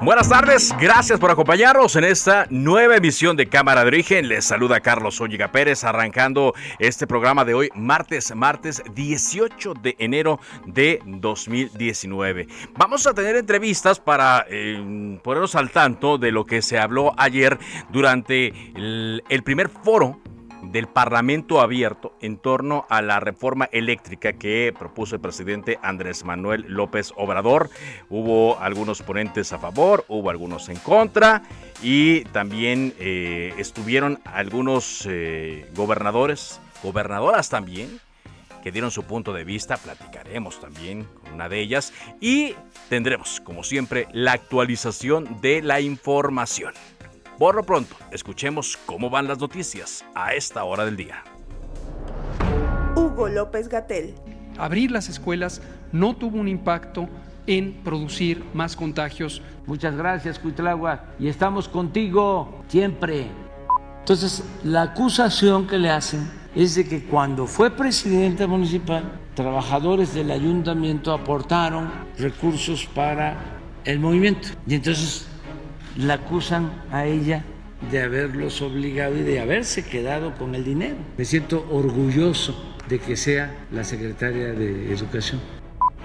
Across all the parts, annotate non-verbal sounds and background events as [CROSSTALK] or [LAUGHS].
Buenas tardes, gracias por acompañarnos en esta nueva emisión de Cámara de Origen. Les saluda Carlos Zúñiga Pérez arrancando este programa de hoy, martes, martes 18 de enero de 2019. Vamos a tener entrevistas para eh, ponernos al tanto de lo que se habló ayer durante el primer foro del Parlamento abierto en torno a la reforma eléctrica que propuso el presidente Andrés Manuel López Obrador. Hubo algunos ponentes a favor, hubo algunos en contra y también eh, estuvieron algunos eh, gobernadores, gobernadoras también, que dieron su punto de vista. Platicaremos también con una de ellas y tendremos, como siempre, la actualización de la información. Por lo pronto, escuchemos cómo van las noticias a esta hora del día. Hugo López Gatel. Abrir las escuelas no tuvo un impacto en producir más contagios. Muchas gracias, Cuitlagua, y estamos contigo siempre. Entonces, la acusación que le hacen es de que cuando fue presidente municipal, trabajadores del ayuntamiento aportaron recursos para el movimiento. Y entonces la acusan a ella de haberlos obligado y de haberse quedado con el dinero. Me siento orgulloso de que sea la secretaria de Educación.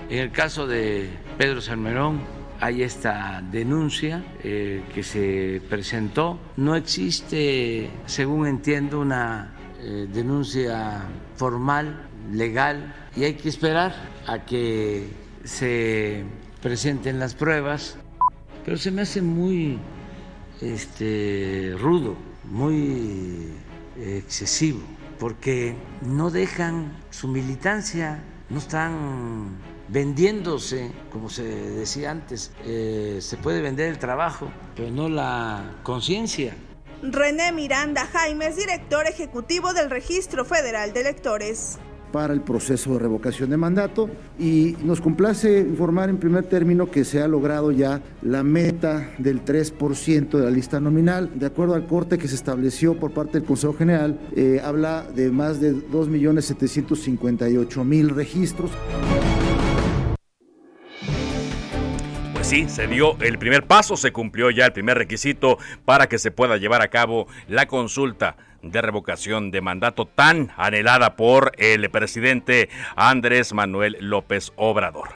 En el caso de Pedro Salmerón, hay esta denuncia eh, que se presentó. No existe, según entiendo, una eh, denuncia formal, legal, y hay que esperar a que se presenten las pruebas pero se me hace muy este, rudo, muy excesivo, porque no dejan su militancia, no están vendiéndose, como se decía antes, eh, se puede vender el trabajo, pero no la conciencia. René Miranda Jaime es director ejecutivo del Registro Federal de Electores para el proceso de revocación de mandato y nos complace informar en primer término que se ha logrado ya la meta del 3% de la lista nominal. De acuerdo al corte que se estableció por parte del Consejo General, eh, habla de más de 2.758.000 registros. Sí, se dio el primer paso, se cumplió ya el primer requisito para que se pueda llevar a cabo la consulta de revocación de mandato tan anhelada por el presidente Andrés Manuel López Obrador.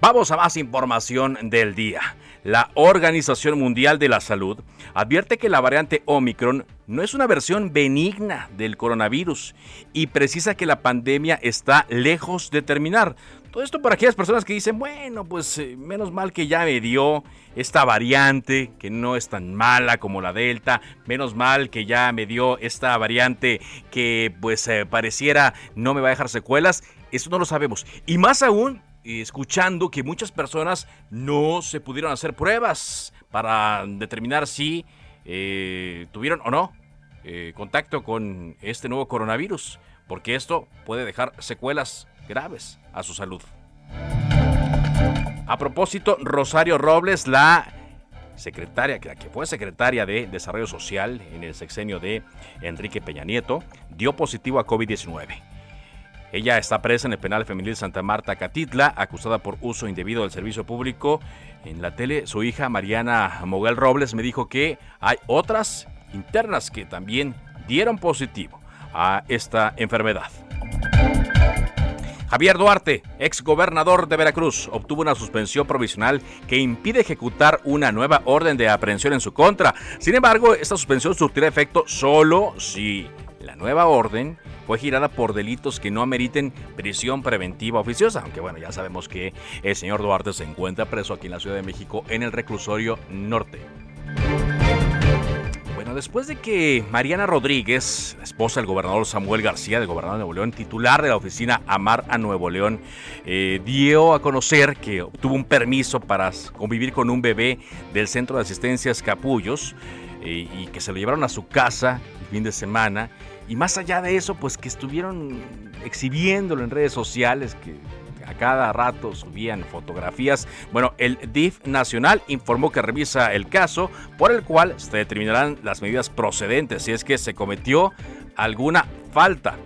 Vamos a más información del día. La Organización Mundial de la Salud advierte que la variante Omicron no es una versión benigna del coronavirus y precisa que la pandemia está lejos de terminar. Todo esto para aquellas personas que dicen, bueno, pues eh, menos mal que ya me dio esta variante, que no es tan mala como la Delta, menos mal que ya me dio esta variante que pues eh, pareciera no me va a dejar secuelas. Eso no lo sabemos. Y más aún, escuchando que muchas personas no se pudieron hacer pruebas para determinar si eh, tuvieron o no contacto con este nuevo coronavirus, porque esto puede dejar secuelas graves a su salud. A propósito, Rosario Robles, la secretaria, que fue secretaria de Desarrollo Social en el sexenio de Enrique Peña Nieto, dio positivo a COVID-19. Ella está presa en el penal femenil Santa Marta Catitla, acusada por uso indebido del servicio público. En la tele, su hija Mariana Moguel Robles me dijo que hay otras internas que también dieron positivo a esta enfermedad. Javier Duarte, ex gobernador de Veracruz, obtuvo una suspensión provisional que impide ejecutar una nueva orden de aprehensión en su contra. Sin embargo, esta suspensión surtirá efecto solo si la nueva orden fue girada por delitos que no ameriten prisión preventiva oficiosa, aunque bueno, ya sabemos que el señor Duarte se encuentra preso aquí en la Ciudad de México en el reclusorio norte después de que Mariana Rodríguez, esposa del gobernador Samuel García, del gobernador de Nuevo León, titular de la oficina Amar a Nuevo León, eh, dio a conocer que obtuvo un permiso para convivir con un bebé del Centro de Asistencias Capullos eh, y que se lo llevaron a su casa el fin de semana. Y más allá de eso, pues que estuvieron exhibiéndolo en redes sociales, que a cada rato subían fotografías. Bueno, el DIF nacional informó que revisa el caso por el cual se determinarán las medidas procedentes si es que se cometió alguna falta.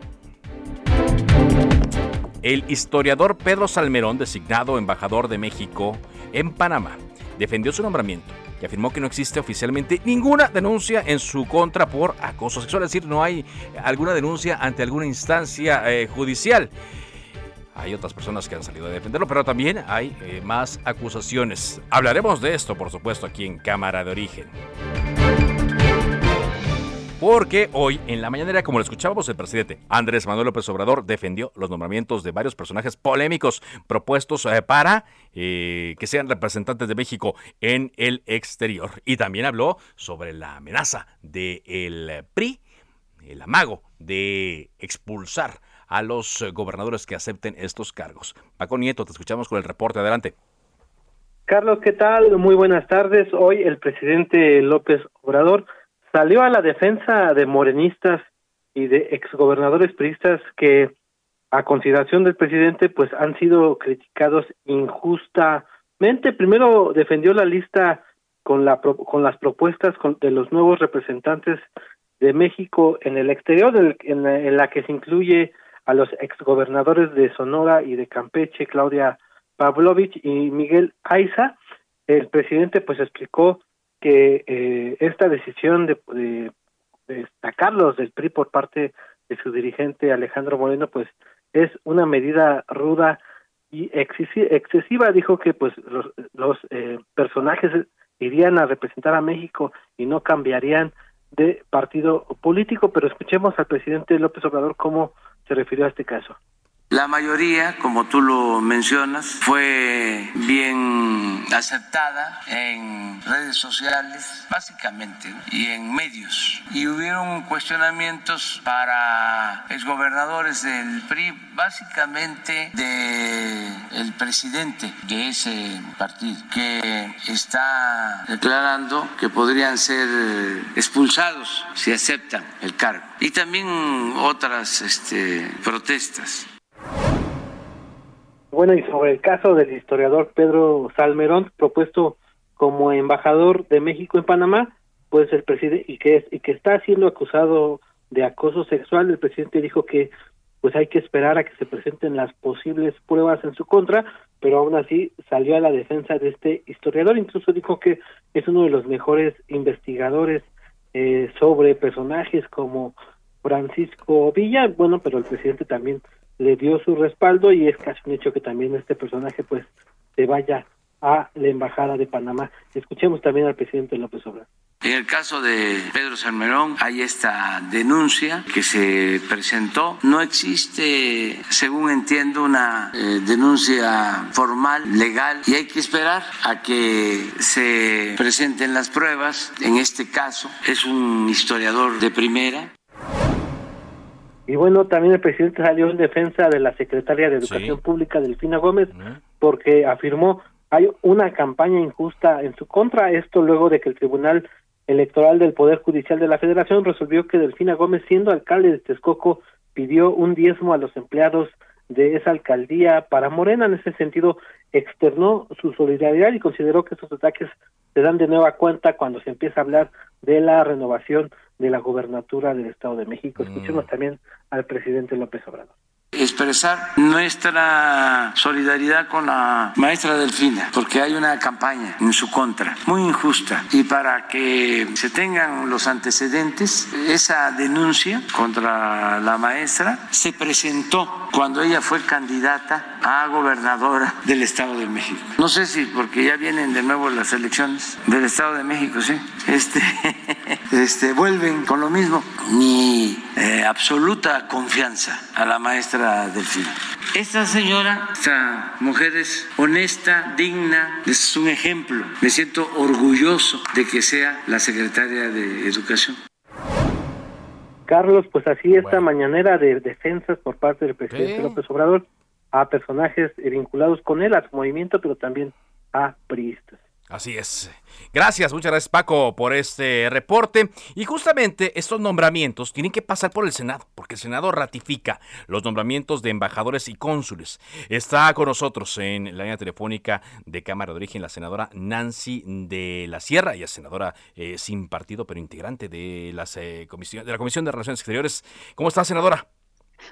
El historiador Pedro Salmerón, designado embajador de México en Panamá, defendió su nombramiento y afirmó que no existe oficialmente ninguna denuncia en su contra por acoso sexual, es decir, no hay alguna denuncia ante alguna instancia eh, judicial. Hay otras personas que han salido a defenderlo, pero también hay eh, más acusaciones. Hablaremos de esto, por supuesto, aquí en Cámara de Origen. Porque hoy, en la mañanera, como lo escuchábamos, el presidente Andrés Manuel López Obrador defendió los nombramientos de varios personajes polémicos propuestos eh, para eh, que sean representantes de México en el exterior. Y también habló sobre la amenaza del PRI, el amago de expulsar a los eh, gobernadores que acepten estos cargos. Paco Nieto, te escuchamos con el reporte. Adelante. Carlos, ¿qué tal? Muy buenas tardes. Hoy el presidente López Obrador salió a la defensa de morenistas y de exgobernadores priistas que a consideración del presidente pues han sido criticados injustamente. Primero defendió la lista con la con las propuestas de los nuevos representantes de México en el exterior en la que se incluye a los exgobernadores de Sonora y de Campeche, Claudia Pavlovich y Miguel Aiza, el presidente pues explicó que eh, esta decisión de, de, destacarlos del PRI por parte de su dirigente Alejandro Moreno pues es una medida ruda y excesiva. Dijo que pues los, los eh, personajes irían a representar a México y no cambiarían de partido político. Pero escuchemos al presidente López Obrador cómo se refirió a este caso. La mayoría, como tú lo mencionas, fue bien aceptada en redes sociales, básicamente, y en medios. Y hubieron cuestionamientos para exgobernadores del PRI, básicamente del presidente de ese partido, que está declarando que podrían ser expulsados si aceptan el cargo. Y también otras este, protestas. Bueno, y sobre el caso del historiador Pedro Salmerón, propuesto como embajador de México en Panamá, pues el presidente y que es, y que está siendo acusado de acoso sexual, el presidente dijo que pues hay que esperar a que se presenten las posibles pruebas en su contra, pero aún así salió a la defensa de este historiador, incluso dijo que es uno de los mejores investigadores eh, sobre personajes como Francisco Villa, bueno, pero el presidente también le dio su respaldo y es casi un hecho que también este personaje pues se vaya a la embajada de Panamá. Escuchemos también al presidente López Obrador. En el caso de Pedro Salmerón hay esta denuncia que se presentó. No existe, según entiendo, una eh, denuncia formal, legal, y hay que esperar a que se presenten las pruebas. En este caso es un historiador de primera. Y bueno, también el presidente salió en defensa de la secretaria de Educación Pública, Delfina Gómez, porque afirmó hay una campaña injusta en su contra. Esto luego de que el Tribunal Electoral del Poder Judicial de la Federación resolvió que Delfina Gómez, siendo alcalde de Texcoco, pidió un diezmo a los empleados de esa alcaldía para Morena. En ese sentido, externó su solidaridad y consideró que estos ataques se dan de nueva cuenta cuando se empieza a hablar de la renovación de la gobernatura del Estado de México. Escuchemos mm. también al presidente López Obrador. expresar nuestra solidaridad con la maestra Delfina, porque hay una campaña en su contra, muy injusta, y para que se tengan los antecedentes, esa denuncia contra la maestra se presentó cuando ella fue candidata a gobernadora del Estado de México. No sé si porque ya vienen de nuevo las elecciones del Estado de México, sí. Este, [LAUGHS] este vuelven con lo mismo. Mi eh, absoluta confianza a la maestra Delfina. Esta señora, esta mujer es honesta, digna, es un ejemplo. Me siento orgulloso de que sea la secretaria de Educación. Carlos, pues así esta mañanera de defensas por parte del presidente López Obrador a personajes vinculados con él, a su movimiento, pero también a priistas. Así es. Gracias, muchas gracias Paco por este reporte. Y justamente estos nombramientos tienen que pasar por el Senado, porque el Senado ratifica los nombramientos de embajadores y cónsules. Está con nosotros en la línea telefónica de Cámara de Origen la senadora Nancy de la Sierra, ella es senadora eh, sin partido, pero integrante de, las, eh, comisión, de la Comisión de Relaciones Exteriores. ¿Cómo está, senadora?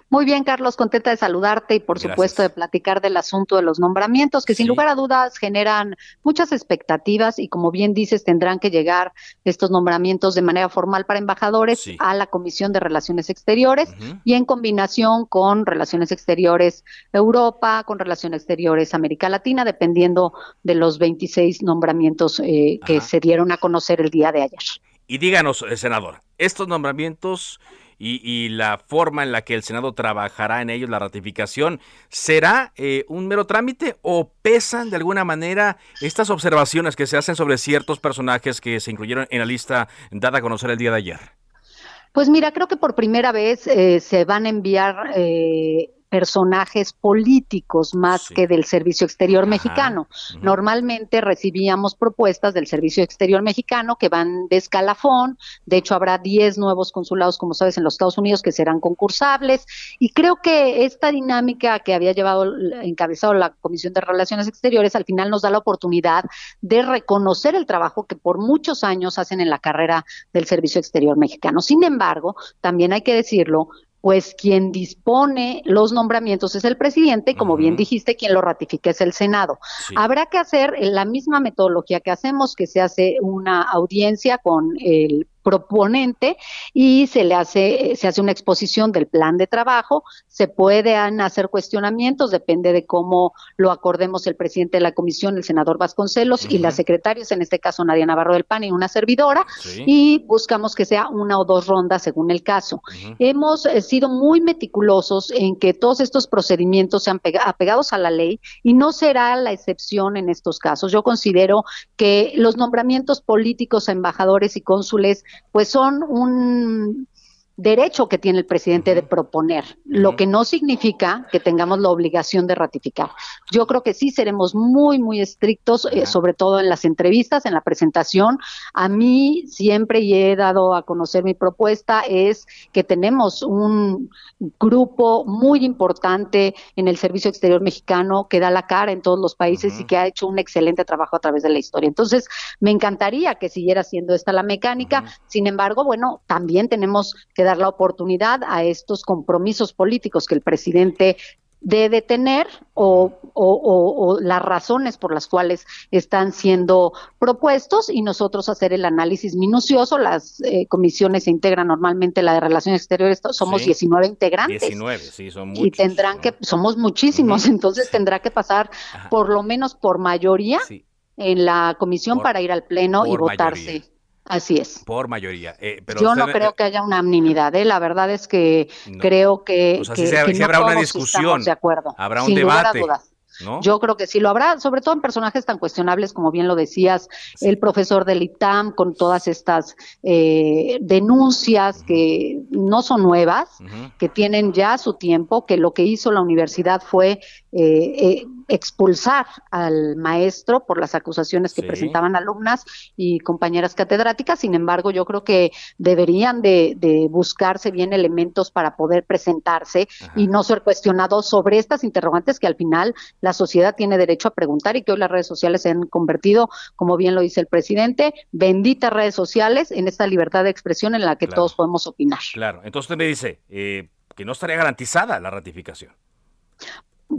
Muy bien, Carlos, contenta de saludarte y por supuesto de platicar del asunto de los nombramientos, que sin lugar a dudas generan muchas expectativas y como bien dices, tendrán que llegar estos nombramientos de manera formal para embajadores a la Comisión de Relaciones Exteriores y en combinación con Relaciones Exteriores Europa, con Relaciones Exteriores América Latina, dependiendo de los 26 nombramientos eh, que se dieron a conocer el día de ayer. Y díganos, eh, senador, estos nombramientos y, la forma en la que el Senado trabajará en ellos, la ratificación, ¿será eh, un mero trámite o pesan de alguna manera estas observaciones que se hacen sobre ciertos personajes que se incluyeron en la lista dada a conocer el día de ayer? Pues mira, creo que por primera vez eh, se van a enviar eh, personajes políticos más que del Servicio Exterior Mexicano. Normalmente recibíamos propuestas del Servicio Exterior Mexicano que van de escalafón. De hecho, habrá 10 nuevos consulados, como sabes, en los Estados Unidos que serán concursables. Y creo que esta dinámica que había llevado encabezado la Comisión de Relaciones Exteriores al final nos da la oportunidad de reconocer el trabajo que por muchos años hacen en la carrera del Servicio Exterior Mexicano. Sin embargo, también hay que decirlo, pues quien dispone los nombramientos es el presidente y como bien dijiste, quien lo ratifica es el Senado. Habrá que hacer la misma metodología que hacemos, que se hace una audiencia con el proponente y se le hace se hace una exposición del plan de trabajo, se pueden hacer cuestionamientos, depende de cómo lo acordemos el presidente de la comisión, el senador Vasconcelos y las secretarias, en este caso Nadia Navarro del PAN y una servidora y buscamos que sea una o dos rondas según el caso. Hemos eh, sido muy meticulosos en que todos estos procedimientos sean apegados a la ley y no será la excepción en estos casos. Yo considero que los nombramientos políticos a embajadores y cónsules pues son un derecho que tiene el presidente de proponer, lo que no significa que tengamos la obligación de ratificar. Yo creo que sí seremos muy, muy estrictos, eh, sobre todo en las entrevistas, en la presentación. A mí siempre, y he dado a conocer mi propuesta, es que tenemos un grupo muy importante en el Servicio Exterior Mexicano que da la cara en todos los países y que ha hecho un excelente trabajo a través de la historia. Entonces, me encantaría que siguiera siendo esta la mecánica. Sin embargo, bueno, también tenemos que dar la oportunidad a estos compromisos políticos que el presidente debe tener o, o, las razones por las cuales están siendo propuestos y nosotros hacer el análisis minucioso. Las eh, comisiones se integran normalmente, la de Relaciones Exteriores, somos 19 integrantes. 19, sí, son muchos. Y tendrán que, somos muchísimos, entonces tendrá que pasar por lo menos por mayoría en la comisión para ir al Pleno y votarse. Así es. Por mayoría. Eh, pero Yo no creo que haya una unanimidad. ¿eh? La verdad es que creo que, o que, habrá una discusión. De acuerdo. Habrá un debate. Yo creo que sí lo habrá, sobre todo en personajes tan cuestionables como bien lo decías, el profesor del ITAM, con todas estas eh, denuncias que no son nuevas, que tienen ya su tiempo, que lo que hizo la universidad fue eh, eh, expulsar al maestro por las acusaciones que presentaban alumnas y compañeras catedráticas. Sin embargo, yo creo que deberían de, buscarse bien elementos para poder presentarse y no ser cuestionados sobre estas interrogantes que al final la sociedad tiene derecho a preguntar y que hoy las redes sociales se han convertido, como bien lo dice el presidente, benditas redes sociales en esta libertad de expresión en la que todos podemos opinar. Claro, entonces usted me dice, eh, que no estaría garantizada la ratificación.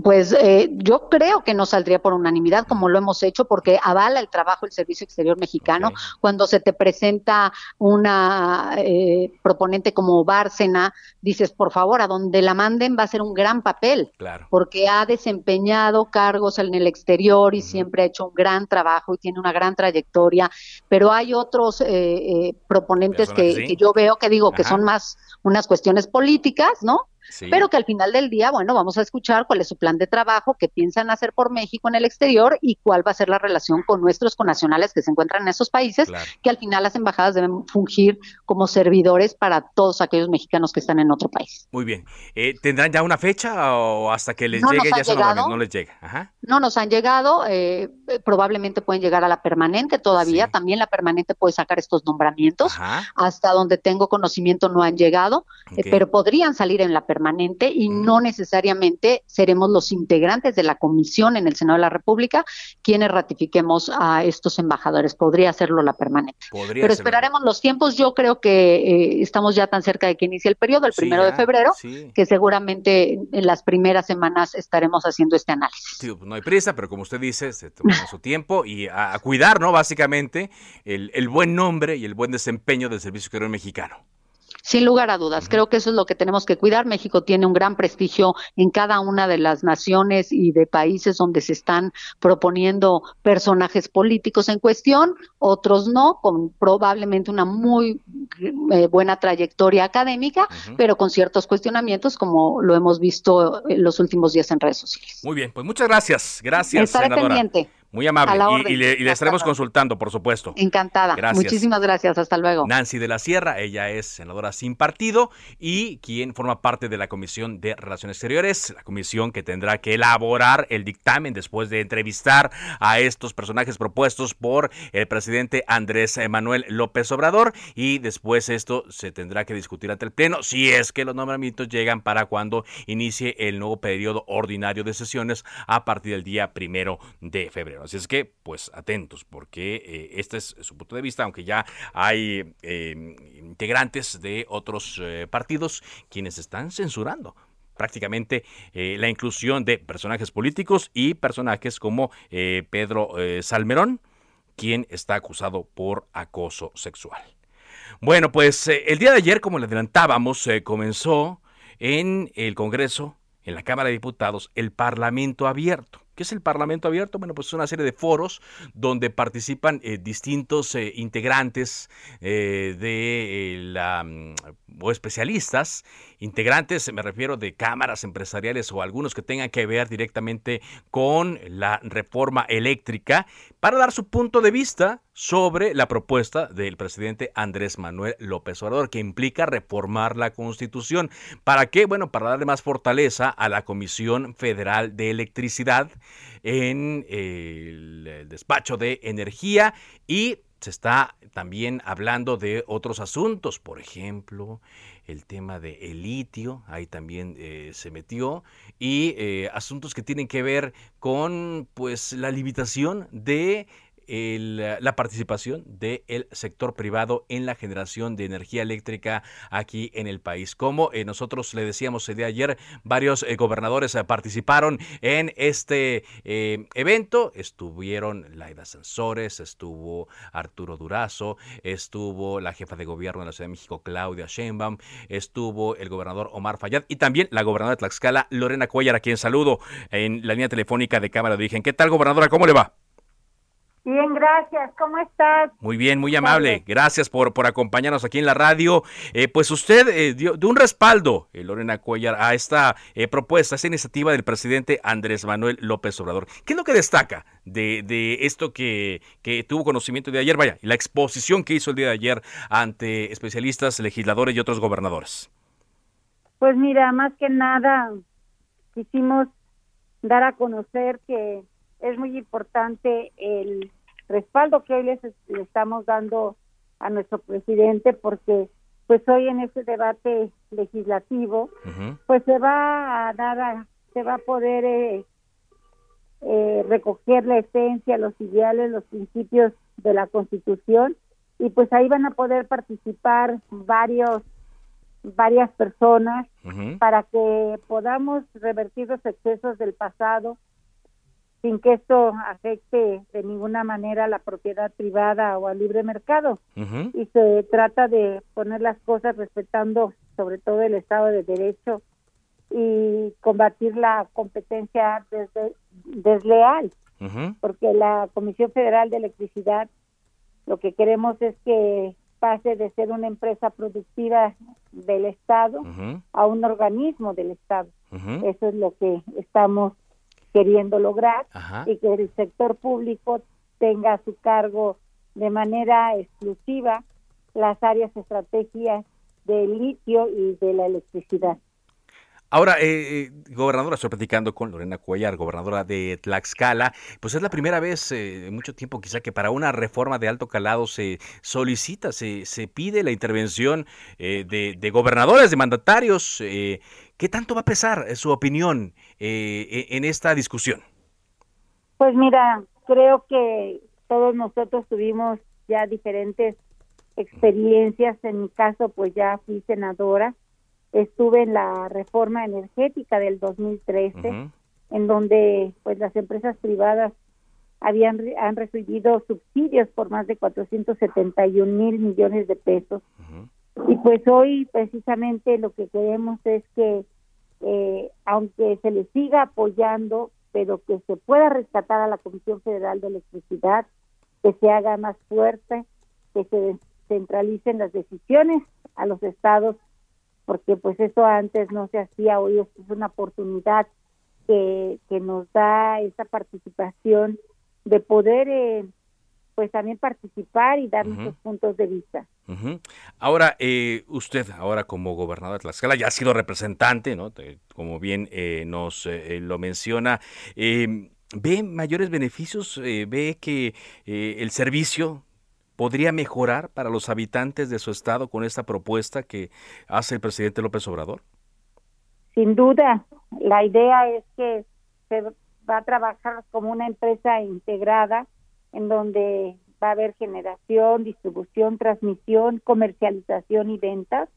Pues eh, yo creo que no saldría por unanimidad como lo hemos hecho porque avala el trabajo del Servicio Exterior Mexicano. Cuando se te presenta una eh, proponente como Bárcena, dices, por favor, a donde la manden va a ser un gran papel, claro. porque ha desempeñado cargos en el exterior y siempre ha hecho un gran trabajo y tiene una gran trayectoria, pero hay otros eh, proponentes que, yo veo que digo que son más unas cuestiones políticas, ¿no? Pero que al final del día, bueno, vamos a escuchar cuál es su plan de trabajo, qué piensan hacer por México en el exterior y cuál va a ser la relación con nuestros connacionales que se encuentran en esos países, que al final las embajadas deben fungir como servidores para todos aquellos mexicanos que están en otro país. Muy bien. Eh, ¿Tendrán ya una fecha o hasta que les llegue ya no, les llega? No nos han llegado, eh, probablemente pueden llegar a la permanente todavía, también la permanente puede sacar estos nombramientos, hasta donde tengo conocimiento no han llegado, eh, pero podrían salir en la permanente permanente y no necesariamente seremos los integrantes de la comisión en el Senado de la República quienes ratifiquemos a estos embajadores. Podría hacerlo la permanente. Pero esperaremos los tiempos. Yo creo que eh, estamos ya tan cerca de que inicie el periodo, el primero de febrero, que seguramente en las primeras semanas estaremos haciendo este análisis. Pues, no hay prisa, pero como usted dice, se toma su tiempo y a, cuidar, ¿no? Básicamente, el, el buen nombre y el buen desempeño del Servicio Exterior Mexicano. Sin lugar a dudas, creo que eso es lo que tenemos que cuidar. México tiene un gran prestigio en cada una de las naciones y de países donde se están proponiendo personajes políticos en cuestión, otros no, con probablemente una muy eh, buena trayectoria académica, pero con ciertos cuestionamientos como lo hemos visto en los últimos días en redes sociales. Muy bien, pues muchas gracias. Gracias, Estaré pendiente. Muy amable. Y, le, estaremos consultando, por supuesto. Encantada. Gracias. Muchísimas gracias. Hasta luego. Nancy de la Sierra, ella es senadora sin partido y quien forma parte de la Comisión de Relaciones Exteriores, la comisión que tendrá que elaborar el dictamen después de entrevistar a estos personajes propuestos por el presidente Andrés Manuel López Obrador y después esto se tendrá que discutir ante el Pleno si es que los nombramientos llegan para cuando inicie el nuevo periodo ordinario de sesiones a partir del día primero de febrero. Así es que, pues atentos, porque eh, este es su punto de vista, aunque ya hay eh, integrantes de otros eh, partidos quienes están censurando prácticamente la inclusión de personajes políticos y personajes como Pedro Salmerón, quien está acusado por acoso sexual. Bueno, pues el día de ayer, como le adelantábamos, comenzó en el Congreso, en la Cámara de Diputados, el Parlamento abierto. ¿Qué es el Parlamento Abierto? Bueno, pues es una serie de foros donde participan eh, distintos eh, integrantes eh, de la mm, o especialistas, integrantes, me refiero de cámaras empresariales o algunos que tengan que ver directamente con la reforma eléctrica, para dar su punto de vista sobre la propuesta del presidente Andrés Manuel López Obrador, que implica reformar la Constitución. ¿Para qué? Bueno, para darle más fortaleza a la Comisión Federal de Electricidad en el despacho de energía y se está también hablando de otros asuntos, por ejemplo, el tema de el litio, ahí también eh, se metió, y eh, asuntos que tienen que ver con pues la limitación de la participación del sector privado en la generación de energía eléctrica aquí en el país. Como eh, nosotros le decíamos el día de ayer, varios eh, gobernadores eh, participaron en este evento. Estuvieron Laida Sansores, estuvo Arturo Durazo, estuvo la jefa de gobierno de la Ciudad de México, Claudia Sheinbaum, estuvo el gobernador Omar Fayad y también la gobernadora de Tlaxcala, Lorena Cuellar, a quien saludo en la línea telefónica de Cámara de Origen. ¿Qué tal, gobernadora? ¿Cómo le va? Bien, gracias. ¿Cómo estás? Muy bien, muy amable. Gracias por, por acompañarnos aquí en la radio. Eh, pues usted eh, dio de un respaldo, eh, Lorena Cuellar, a esta propuesta, a esta iniciativa del presidente Andrés Manuel López Obrador. ¿Qué es lo que destaca de, de esto que, que, tuvo conocimiento de ayer? Vaya, la exposición que hizo el día de ayer ante especialistas, legisladores y otros gobernadores. Pues mira, más que nada quisimos dar a conocer que es muy importante el respaldo que hoy les, estamos dando a nuestro presidente porque pues hoy en este debate legislativo pues se va a dar a, se va a poder eh, eh, recoger la esencia los ideales los principios de la constitución y pues ahí van a poder participar varios varias personas para que podamos revertir los excesos del pasado sin que esto afecte de ninguna manera a la propiedad privada o al libre mercado. Y se trata de poner las cosas respetando sobre todo el Estado de Derecho y combatir la competencia desleal, porque la Comisión Federal de Electricidad lo que queremos es que pase de ser una empresa productiva del Estado a un organismo del Estado. Eso es lo que estamos queriendo lograr y que el sector público tenga a su cargo de manera exclusiva las áreas estrategias del litio y de la electricidad. Ahora, eh, eh, gobernadora, estoy platicando con Lorena Cuellar, gobernadora de Tlaxcala. Pues es la primera vez eh, en mucho tiempo quizá que para una reforma de alto calado se solicita, se, se pide la intervención de, gobernadores, de mandatarios. ¿Qué tanto va a pesar su opinión e, en esta discusión? Pues mira, creo que todos nosotros tuvimos ya diferentes experiencias. En mi caso, pues ya fui senadora estuve en la reforma energética del 2013, en donde pues las empresas privadas habían han recibido subsidios por más de 471 mil millones de pesos. Y pues hoy precisamente lo que queremos es que eh, aunque se le siga apoyando, pero que se pueda rescatar a la Comisión Federal de Electricidad, que se haga más fuerte, que se centralicen las decisiones a los estados porque pues eso antes no se hacía, hoy es una oportunidad que, que nos da esa participación de poder eh, pues también participar y dar nuestros puntos de vista. Ahora, eh, usted, ahora como gobernador de Tlaxcala, ya ha sido representante, ¿no? como bien eh, nos lo menciona. ¿Ve mayores beneficios? ¿Ve que el servicio podría mejorar para los habitantes de su estado con esta propuesta que hace el presidente López Obrador? Sin duda, la idea es que se va a trabajar como una empresa integrada en donde va a haber generación, distribución, transmisión, comercialización y ventas.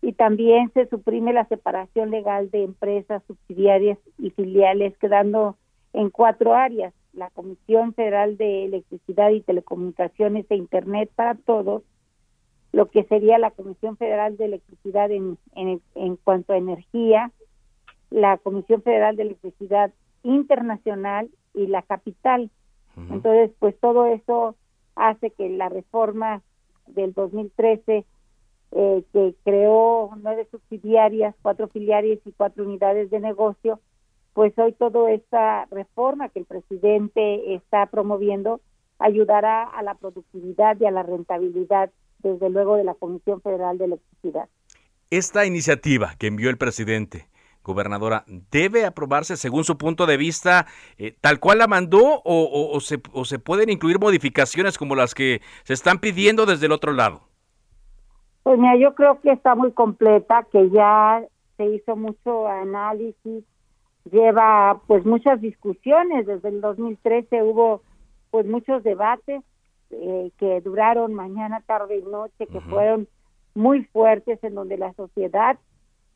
Y también se suprime la separación legal de empresas subsidiarias y filiales, quedando en cuatro áreas, la Comisión Federal de Electricidad y Telecomunicaciones e Internet para Todos, lo que sería la Comisión Federal de Electricidad en, en, cuanto a energía, la Comisión Federal de Electricidad Internacional y la capital. Entonces, pues todo eso hace que la reforma del 2013, eh, que creó nueve subsidiarias, cuatro filiales y cuatro unidades de negocio, pues hoy toda esta reforma que el presidente está promoviendo ayudará a la productividad y a la rentabilidad, desde luego, de la Comisión Federal de Electricidad. Esta iniciativa que envió el presidente, gobernadora, ¿debe aprobarse según su punto de vista eh, tal cual la mandó o, se, o se pueden incluir modificaciones como las que se están pidiendo desde el otro lado? Pues mira, yo creo que está muy completa, que ya se hizo mucho análisis, lleva pues muchas discusiones, desde el 2013 hubo pues muchos debates eh, que duraron mañana, tarde y noche, que fueron muy fuertes en donde la sociedad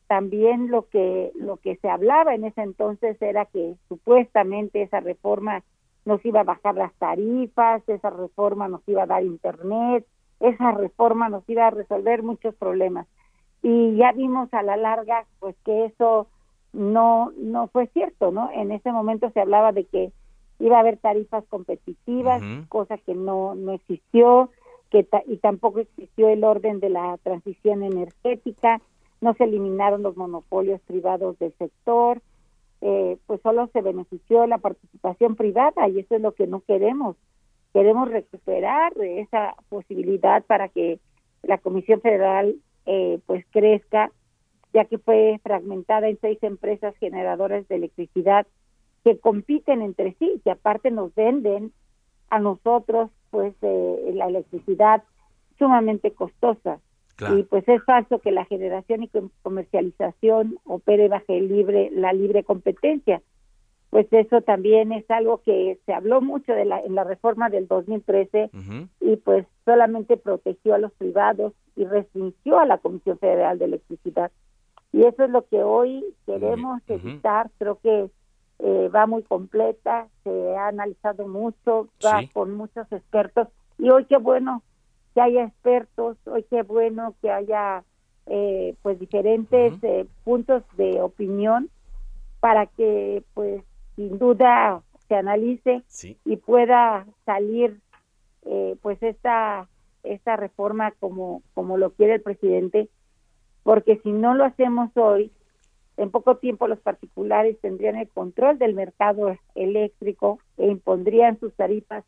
también lo que lo que se hablaba en ese entonces era que supuestamente esa reforma nos iba a bajar las tarifas, esa reforma nos iba a dar internet, esa reforma nos iba a resolver muchos problemas. Y ya vimos a la larga pues que eso no no fue cierto, ¿no? En ese momento se hablaba de que iba a haber tarifas competitivas, cosa que no no existió, que y tampoco existió el orden de la transición energética, no se eliminaron los monopolios privados del sector, eh, pues solo se benefició la participación privada y eso es lo que no queremos. Queremos recuperar esa posibilidad para que la Comisión Federal eh, pues crezca ya que fue fragmentada en seis empresas generadoras de electricidad que compiten entre sí, que aparte nos venden a nosotros pues eh, la electricidad sumamente costosa. Y pues es falso que la generación y comercialización opere bajo el libre, la libre competencia. pues eso también es algo que se habló mucho de la, en la reforma del 2013 y pues solamente protegió a los privados y restringió a la Comisión Federal de Electricidad. Y eso es lo que hoy queremos evitar. Creo que eh, va muy completa, se ha analizado mucho, va con muchos expertos. Y hoy qué bueno que haya expertos, hoy qué bueno que haya eh, pues diferentes eh, puntos de opinión para que pues sin duda se analice y pueda salir pues esta esta reforma como como lo quiere el presidente porque si no lo hacemos hoy, en poco tiempo los particulares tendrían el control del mercado eléctrico e impondrían sus tarifas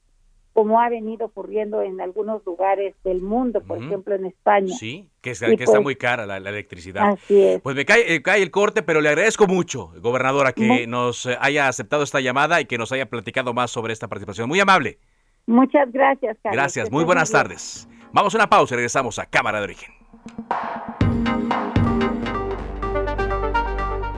como ha venido ocurriendo en algunos lugares del mundo, por ejemplo en España. Sí, que, está, pues muy cara la, electricidad. Así es. Pues me cae, eh, cae, el corte, pero le agradezco mucho, gobernadora, que nos haya aceptado esta llamada y que nos haya platicado más sobre esta participación. Muy amable. Muchas gracias, Carlos. Gracias, muy buenas tardes. Vamos a una pausa y regresamos a Cámara de Origen.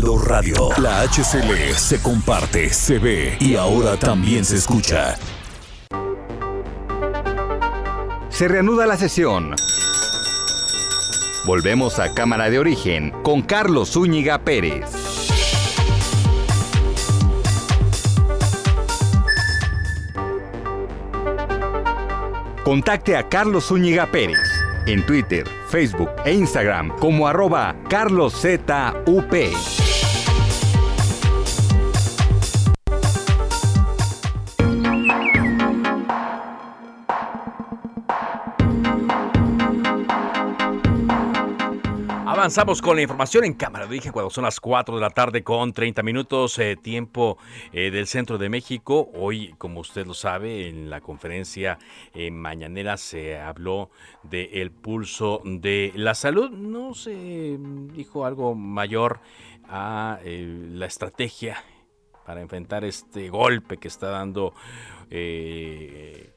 Radio. La HCL se comparte, se ve y ahora también se escucha. Se reanuda la sesión. Volvemos a Cámara de Origen con Carlos Zúñiga Pérez. Contacte a Carlos Zúñiga Pérez en Twitter, Facebook e Instagram como arroba carloszup. Avanzamos con la información en cámara. Dije cuando son las 4 de la tarde con 30 minutos, eh, tiempo eh, del centro de México. Hoy, como usted lo sabe, en la conferencia eh, mañanera se habló del pulso de la salud. No se dijo algo mayor a la estrategia para enfrentar este golpe que está dando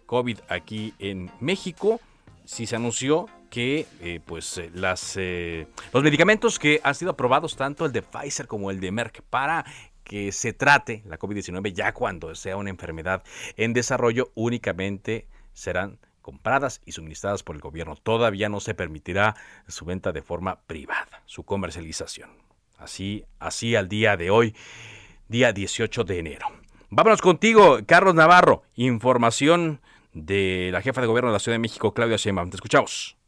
COVID aquí en México. Sí se anunció que eh, pues eh, las, eh, los medicamentos que han sido aprobados, tanto el de Pfizer como el de Merck, para que se trate la COVID-19 ya cuando sea una enfermedad en desarrollo, únicamente serán compradas y suministradas por el gobierno. Todavía no se permitirá su venta de forma privada, su comercialización. Así, así al día de hoy, día 18 de enero. Vámonos contigo, Carlos Navarro. Información de la jefa de gobierno de la Ciudad de México, Claudia Sheinbaum. Te escuchamos.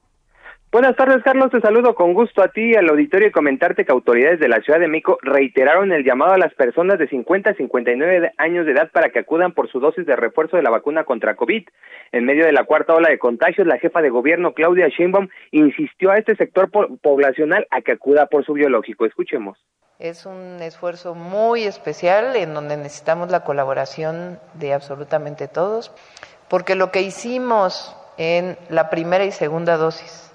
Buenas tardes, Carlos. Te saludo con gusto a ti y al auditorio y comentarte que autoridades de la Ciudad de México reiteraron el llamado a las personas de 50 a 59 años de edad para que acudan por su dosis de refuerzo de la vacuna contra COVID. En medio de la cuarta ola de contagios, la jefa de gobierno, Claudia Sheinbaum, insistió a este sector poblacional a que acuda por su biológico. Escuchemos. Es un esfuerzo muy especial en donde necesitamos la colaboración de absolutamente todos, porque lo que hicimos en la primera y segunda dosis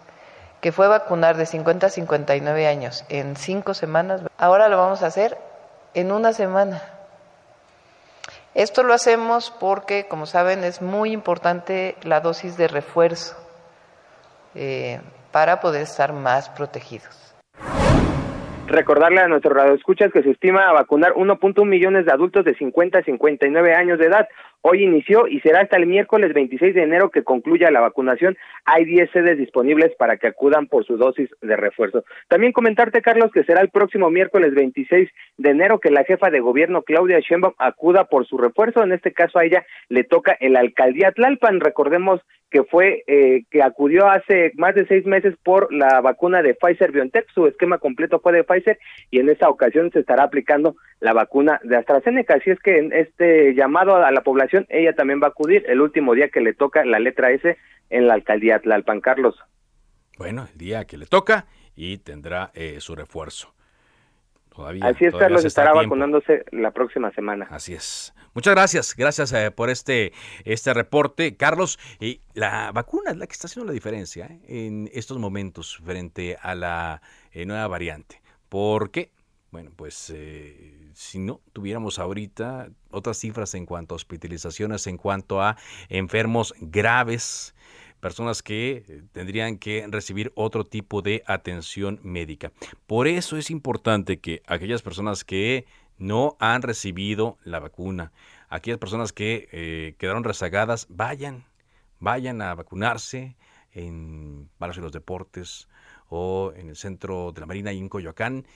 que fue vacunar de 50 a 59 años en cinco semanas, ahora lo vamos a hacer en una semana. Esto lo hacemos porque, como saben, es muy importante la dosis de refuerzo eh, para poder estar más protegidos. Recordarle a nuestros radioescuchas que se estima a vacunar 1.1 millones de adultos de 50 a 59 años de edad. Hoy inició y será hasta el miércoles 26 de enero que concluya la vacunación. Hay 10 sedes disponibles para que acudan por su dosis de refuerzo. También comentarte, Carlos, que será el próximo miércoles 26 de enero que la jefa de gobierno Claudia Sheinbaum acuda por su refuerzo. En este caso a ella le toca el alcaldía Tlalpan. Recordemos que fue eh, que acudió hace más de seis meses por la vacuna de Pfizer BioNTech. Su esquema completo fue de Pfizer y en esta ocasión se estará aplicando la vacuna de AstraZeneca. Así es que en este llamado a la población, ella también va a acudir el último día que le toca la letra S en la alcaldía Tlalpan. Carlos. Bueno, el día que le toca y tendrá eh, su refuerzo. Así es, Carlos, estará vacunándose la próxima semana. Así es. Muchas gracias, gracias eh, por este, este reporte, Carlos. Y la vacuna es la que está haciendo la diferencia eh, en estos momentos frente a la eh, nueva variante. ¿Por qué? Bueno, pues si no tuviéramos ahorita otras cifras en cuanto a hospitalizaciones, en cuanto a enfermos graves, personas que eh, tendrían que recibir otro tipo de atención médica. Por eso es importante que aquellas personas que no han recibido la vacuna, aquellas personas que eh, quedaron rezagadas, vayan, vayan a vacunarse en Palacio de los Deportes o en el centro de la Marina y en Coyoacán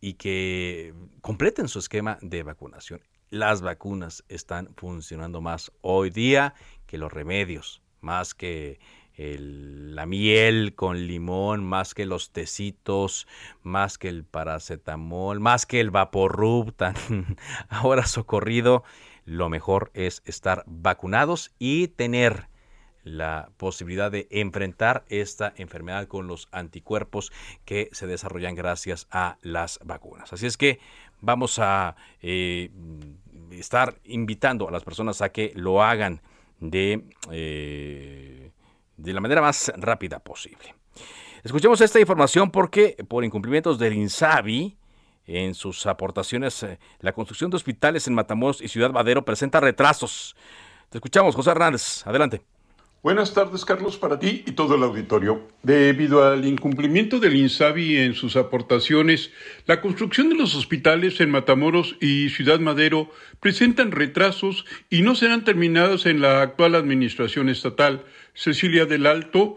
y que completen su esquema de vacunación. Las vacunas están funcionando más hoy día que los remedios más que la miel con limón, más que los tecitos, más que el paracetamol, más que el vaporrub tan [LAUGHS] ahora socorrido, lo mejor es estar vacunados y tener la posibilidad de enfrentar esta enfermedad con los anticuerpos que se desarrollan gracias a las vacunas. Así es que vamos a eh, estar invitando a las personas a que lo hagan de, eh, de la manera más rápida posible. Escuchemos esta información porque por incumplimientos del INSABI, en sus aportaciones, eh, la construcción de hospitales en Matamoros y Ciudad Madero presenta retrasos. Te escuchamos, José Hernández. Adelante. Buenas tardes, Carlos, para ti y todo el auditorio. Debido al incumplimiento del INSABI en sus aportaciones, la construcción de los hospitales en Matamoros y Ciudad Madero presentan retrasos y no serán terminados en la actual administración estatal. Cecilia del Alto,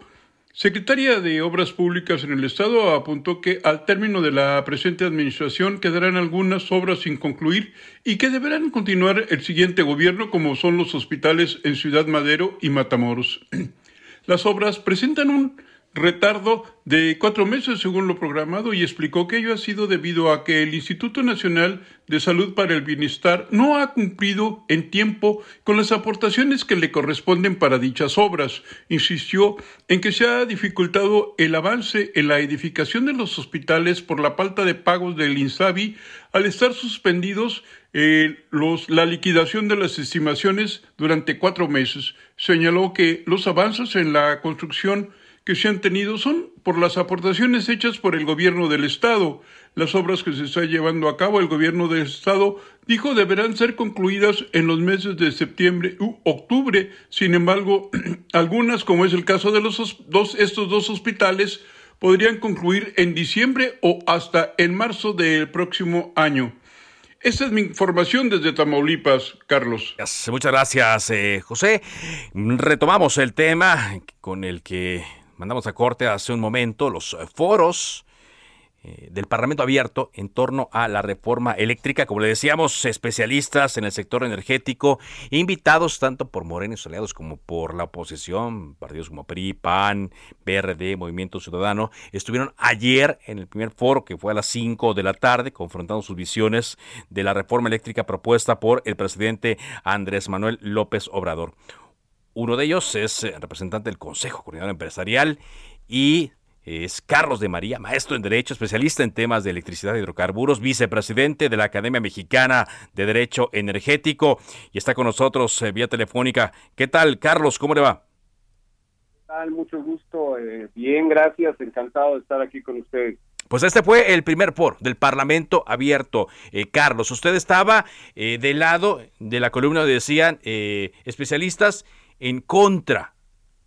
Secretaria de Obras Públicas en el Estado apuntó que al término de la presente administración quedarán algunas obras sin concluir y que deberán continuar el siguiente gobierno como son los hospitales en Ciudad Madero y Matamoros. [CLEARS THROAT] Las obras presentan un retardo de cuatro meses según lo programado y explicó que ello ha sido debido a que el Instituto Nacional de Salud para el Bienestar no ha cumplido en tiempo con las aportaciones que le corresponden para dichas obras. Insistió en que se ha dificultado el avance en la edificación de los hospitales por la falta de pagos del INSABI al estar suspendidos eh, los, la liquidación de las estimaciones durante cuatro meses. Señaló que los avances en la construcción que se han tenido son por las aportaciones hechas por el gobierno del Estado. Las obras que se está llevando a cabo el gobierno del Estado dijo deberán ser concluidas en los meses de septiembre u octubre. Sin embargo, [CLEARS THROAT] algunas, como es el caso de los dos, estos dos hospitales, podrían concluir en diciembre o hasta en marzo del próximo año. Esta es mi información desde Tamaulipas, Carlos. Muchas gracias, eh, José. Retomamos el tema con el que mandamos a corte hace un momento los eh, foros eh, del Parlamento abierto en torno a la reforma eléctrica, como le decíamos, especialistas en el sector energético, invitados tanto por Morenos aliados como por la oposición, partidos como PRI, PAN, PRD, Movimiento Ciudadano, estuvieron ayer en el primer foro que fue a las 5 de la tarde, confrontando sus visiones de la reforma eléctrica propuesta por el presidente Andrés Manuel López Obrador. Uno de ellos es eh, representante del Consejo Coordinador Empresarial y es Carlos de María, maestro en Derecho, especialista en temas de electricidad y hidrocarburos, vicepresidente de la Academia Mexicana de Derecho Energético y está con nosotros eh, vía telefónica. ¿Qué tal, Carlos? ¿Cómo le va? ¿Qué tal? Mucho gusto. Eh, bien, gracias. Encantado de estar aquí con ustedes. Pues este fue el primer por del Parlamento abierto. Carlos, usted estaba del lado de la columna donde decían especialistas en contra,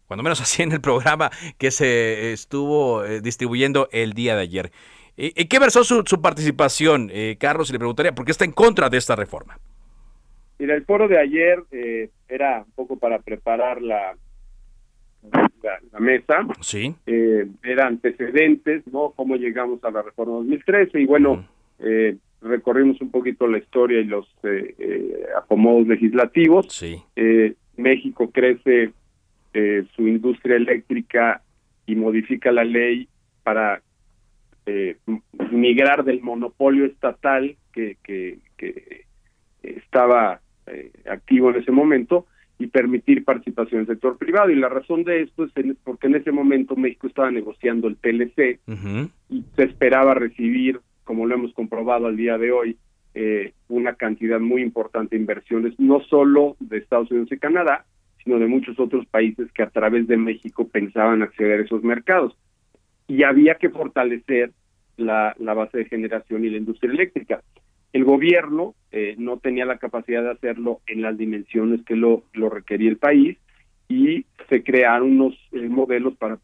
cuando menos [LAUGHS] así en el programa que se estuvo eh, distribuyendo el día de ayer. ¿En qué versó su, participación, eh, Carlos? Y le preguntaría, ¿por qué está en contra de esta reforma? Mira, el foro de ayer eh, era un poco para preparar la, la, mesa. Sí. Eh, era antecedentes, ¿no? Cómo llegamos a la reforma 2013 y bueno, eh, recorrimos un poquito la historia y los eh, acomodos legislativos. Sí. México crece su industria eléctrica y modifica la ley para migrar del monopolio estatal que, que, que estaba activo en ese momento y permitir participación del sector privado. Y la razón de esto es porque en ese momento México estaba negociando el TLC y se esperaba recibir, como lo hemos comprobado al día de hoy, eh, una cantidad muy importante de inversiones, no solo de Estados Unidos y Canadá, sino de muchos otros países que a través de México pensaban acceder a esos mercados. Y había que fortalecer la, base de generación y la industria eléctrica. El gobierno eh, no tenía la capacidad de hacerlo en las dimensiones que lo, lo requería el país y se crearon unos eh, modelos para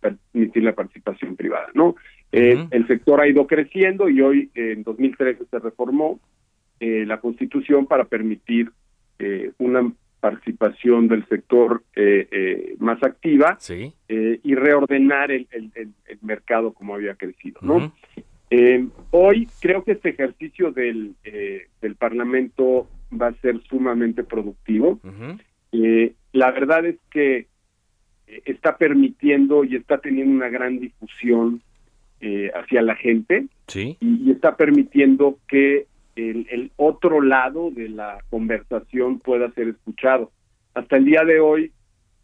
permitir la participación privada. no eh, El sector ha ido creciendo y hoy, en 2013, se reformó la Constitución para permitir una participación del sector más activa y reordenar el, el, el, mercado como había crecido. ¿no? Eh, hoy creo que este ejercicio del, eh, del Parlamento va a ser sumamente productivo. Eh, la verdad es que está permitiendo y está teniendo una gran difusión hacia la gente y, está permitiendo que el, el, otro lado de la conversación pueda ser escuchado. Hasta el día de hoy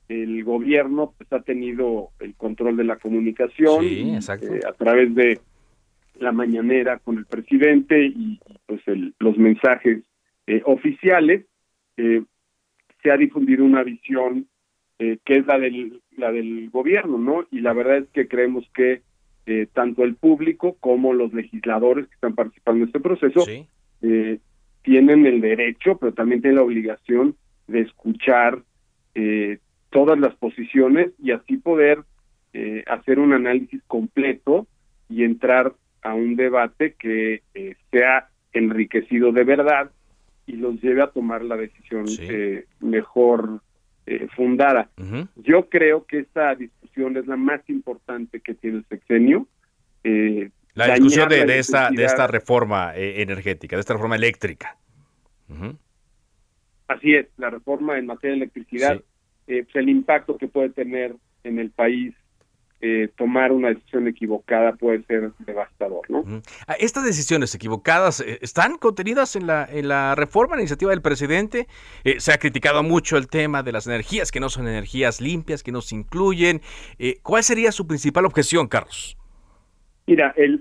el gobierno pues, ha tenido el control de la comunicación a través de la mañanera con el presidente y, pues los mensajes eh, oficiales, eh, se ha difundido una visión eh, que es la del, la del gobierno, ¿no? Y la verdad es que creemos que tanto el público como los legisladores que están participando en este proceso tienen el derecho, pero también tienen la obligación de escuchar todas las posiciones y así poder hacer un análisis completo y entrar a un debate que eh, sea enriquecido de verdad y los lleve a tomar la decisión eh, mejor eh, fundada. Yo creo que esta discusión es la más importante que tiene el sexenio. la discusión de, esta, de esta reforma energética, de esta reforma eléctrica. Así es, la reforma en materia de electricidad, pues, el impacto que puede tener en el país eh, tomar una decisión equivocada puede ser devastador, ¿no? Ah, estas decisiones equivocadas eh, están contenidas en la en la reforma, la iniciativa del presidente. Eh, se ha criticado mucho el tema de las energías que no son energías limpias, que no se incluyen. ¿Cuál sería su principal objeción, Carlos? Mira, el,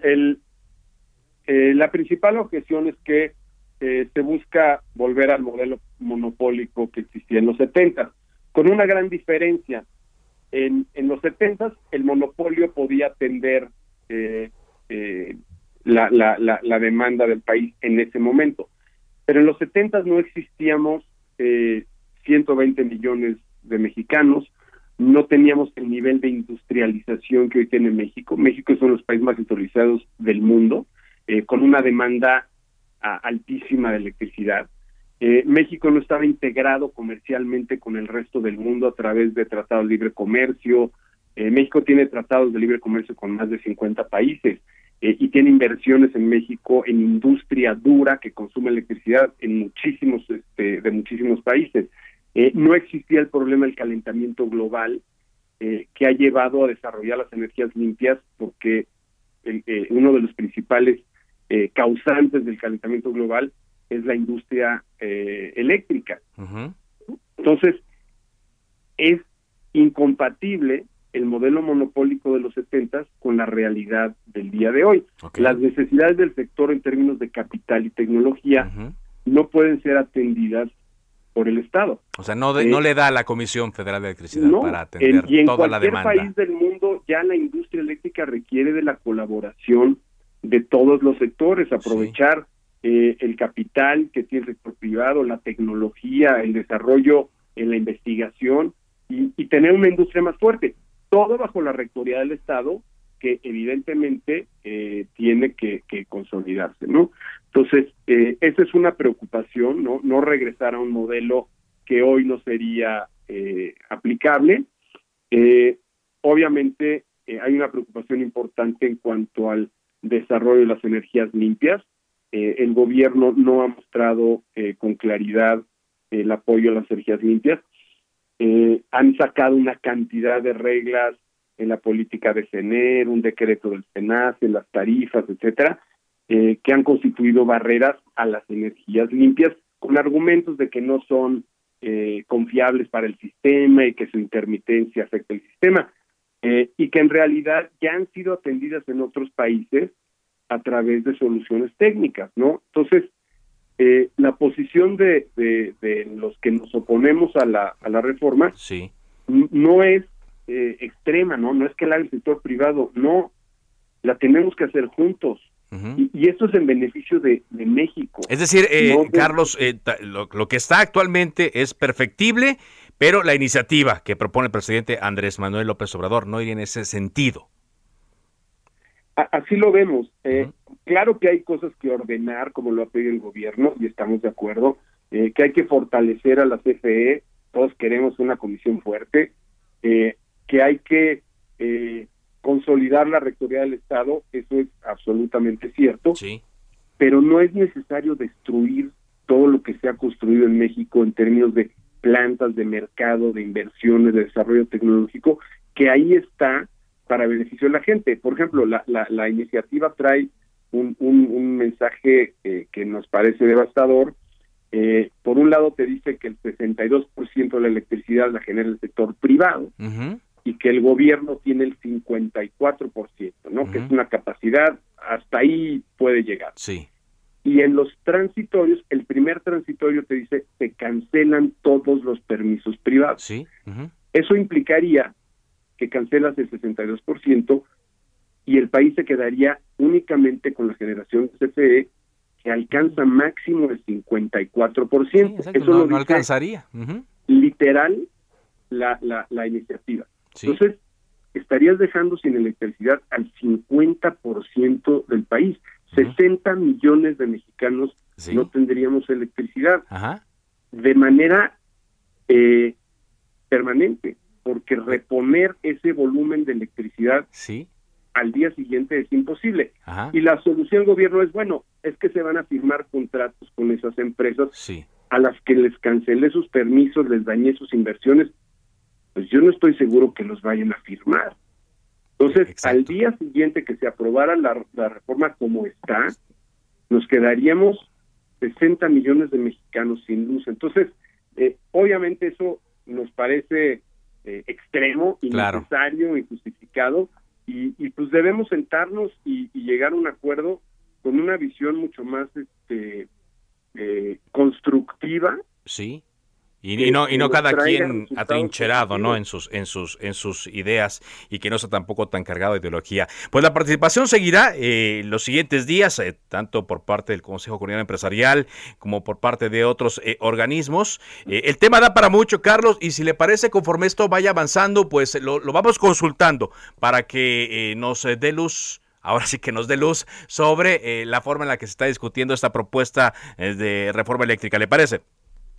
el la principal objeción es que se busca volver al modelo monopólico que existía en los 70, con una gran diferencia en, los 70 el monopolio podía atender eh, eh, la, la, la, demanda del país en ese momento. Pero en los 70 no existíamos eh, 120 millones de mexicanos, no teníamos el nivel de industrialización que hoy tiene México. México es uno de los países más industrializados del mundo, eh, con una demanda altísima de electricidad. Eh, México no estaba integrado comercialmente con el resto del mundo a través de tratados de libre comercio. Eh, México tiene tratados de libre comercio con más de 50 países eh, y tiene inversiones en México en industria dura que consume electricidad en muchísimos este, de muchísimos países. no existía el problema del calentamiento global que ha llevado a desarrollar las energías limpias porque uno de los principales causantes del calentamiento global es la industria eh, eléctrica. Entonces, es incompatible el modelo monopólico de los 70 con la realidad del día de hoy. Las necesidades del sector en términos de capital y tecnología no pueden ser atendidas por el Estado. O sea, no, no eh, le da a la Comisión Federal de Electricidad para atender y en toda la demanda. país del mundo ya la industria eléctrica requiere de la colaboración de todos los sectores, aprovechar eh, el capital que tiene el sector privado, la tecnología, el desarrollo en la investigación y, tener una industria más fuerte. Todo bajo la rectoría del Estado que evidentemente eh, tiene que, consolidarse, ¿no? Entonces, eh, esa es una preocupación, ¿no? No regresar a un modelo que hoy no sería eh, aplicable. Eh, obviamente, hay una preocupación importante en cuanto al desarrollo de las energías limpias. El gobierno no ha mostrado con claridad el apoyo a las energías limpias. han sacado una cantidad de reglas en la política de CENER, un decreto del SENACE, las tarifas, etcétera, eh, que han constituido barreras a las energías limpias con argumentos de que no son eh, confiables para el sistema y que su intermitencia afecta el sistema eh, y que en realidad ya han sido atendidas en otros países a través de soluciones técnicas, ¿no? Entonces, la posición de, de, los que nos oponemos a la, a la reforma sí. no es extrema, ¿no? No es que la haga el sector privado, no, la tenemos que hacer juntos y, esto es en beneficio de, México. Es decir, eh, Carlos, eh, lo, que está actualmente es perfectible, pero la iniciativa que propone el presidente Andrés Manuel López Obrador no iría en ese sentido. Así lo vemos. Eh, claro que hay cosas que ordenar, como lo ha pedido el gobierno, y estamos de acuerdo, que hay que fortalecer a la CFE, todos queremos una comisión fuerte, que hay que consolidar la rectoría del Estado, eso es absolutamente cierto, sí. pero no es necesario destruir todo lo que se ha construido en México en términos de plantas, de mercado, de inversiones, de desarrollo tecnológico, que ahí está para beneficio de la gente. Por ejemplo, la, la, iniciativa trae un, un, mensaje eh, que nos parece devastador. Eh, por un lado te dice que el 62% de la electricidad la genera el sector privado y que el gobierno tiene el 54%, ¿no? Que es una capacidad, hasta ahí puede llegar. Sí. Y en los transitorios, el primer transitorio te dice, se cancelan todos los permisos privados. Sí. Eso implicaría que cancelas el 62% y el país se quedaría únicamente con la generación de CFE que alcanza máximo el 54%. Eso no, no alcanzaría. Literal la, la, la iniciativa. Entonces, estarías dejando sin electricidad al 50% del país. 60 millones de mexicanos no tendríamos electricidad de manera eh, permanente, porque reponer ese volumen de electricidad al día siguiente es imposible. Y la solución del gobierno es, bueno, es que se van a firmar contratos con esas empresas a las que les cancelé sus permisos, les dañé sus inversiones pues yo no estoy seguro que los vayan a firmar. Entonces, al día siguiente que se aprobara la, reforma como está, nos quedaríamos 60 millones de mexicanos sin luz. Entonces, eh, obviamente eso nos parece eh, extremo, innecesario, injustificado, y, y, pues debemos sentarnos y, llegar a un acuerdo con una visión mucho más este, eh, constructiva. Sí y, no, y no cada quien atrincherado ¿no? en, sus, en, sus, en sus ideas y que no sea tampoco tan cargado de ideología. Pues la participación seguirá eh, los siguientes días, eh, tanto por parte del Consejo Comunitario Empresarial como por parte de otros eh, organismos. el tema da para mucho, Carlos, y si le parece, conforme esto vaya avanzando, pues lo, lo vamos consultando para que nos dé luz ahora sí que nos dé luz sobre la forma en la que se está discutiendo esta propuesta de reforma eléctrica. ¿Le parece?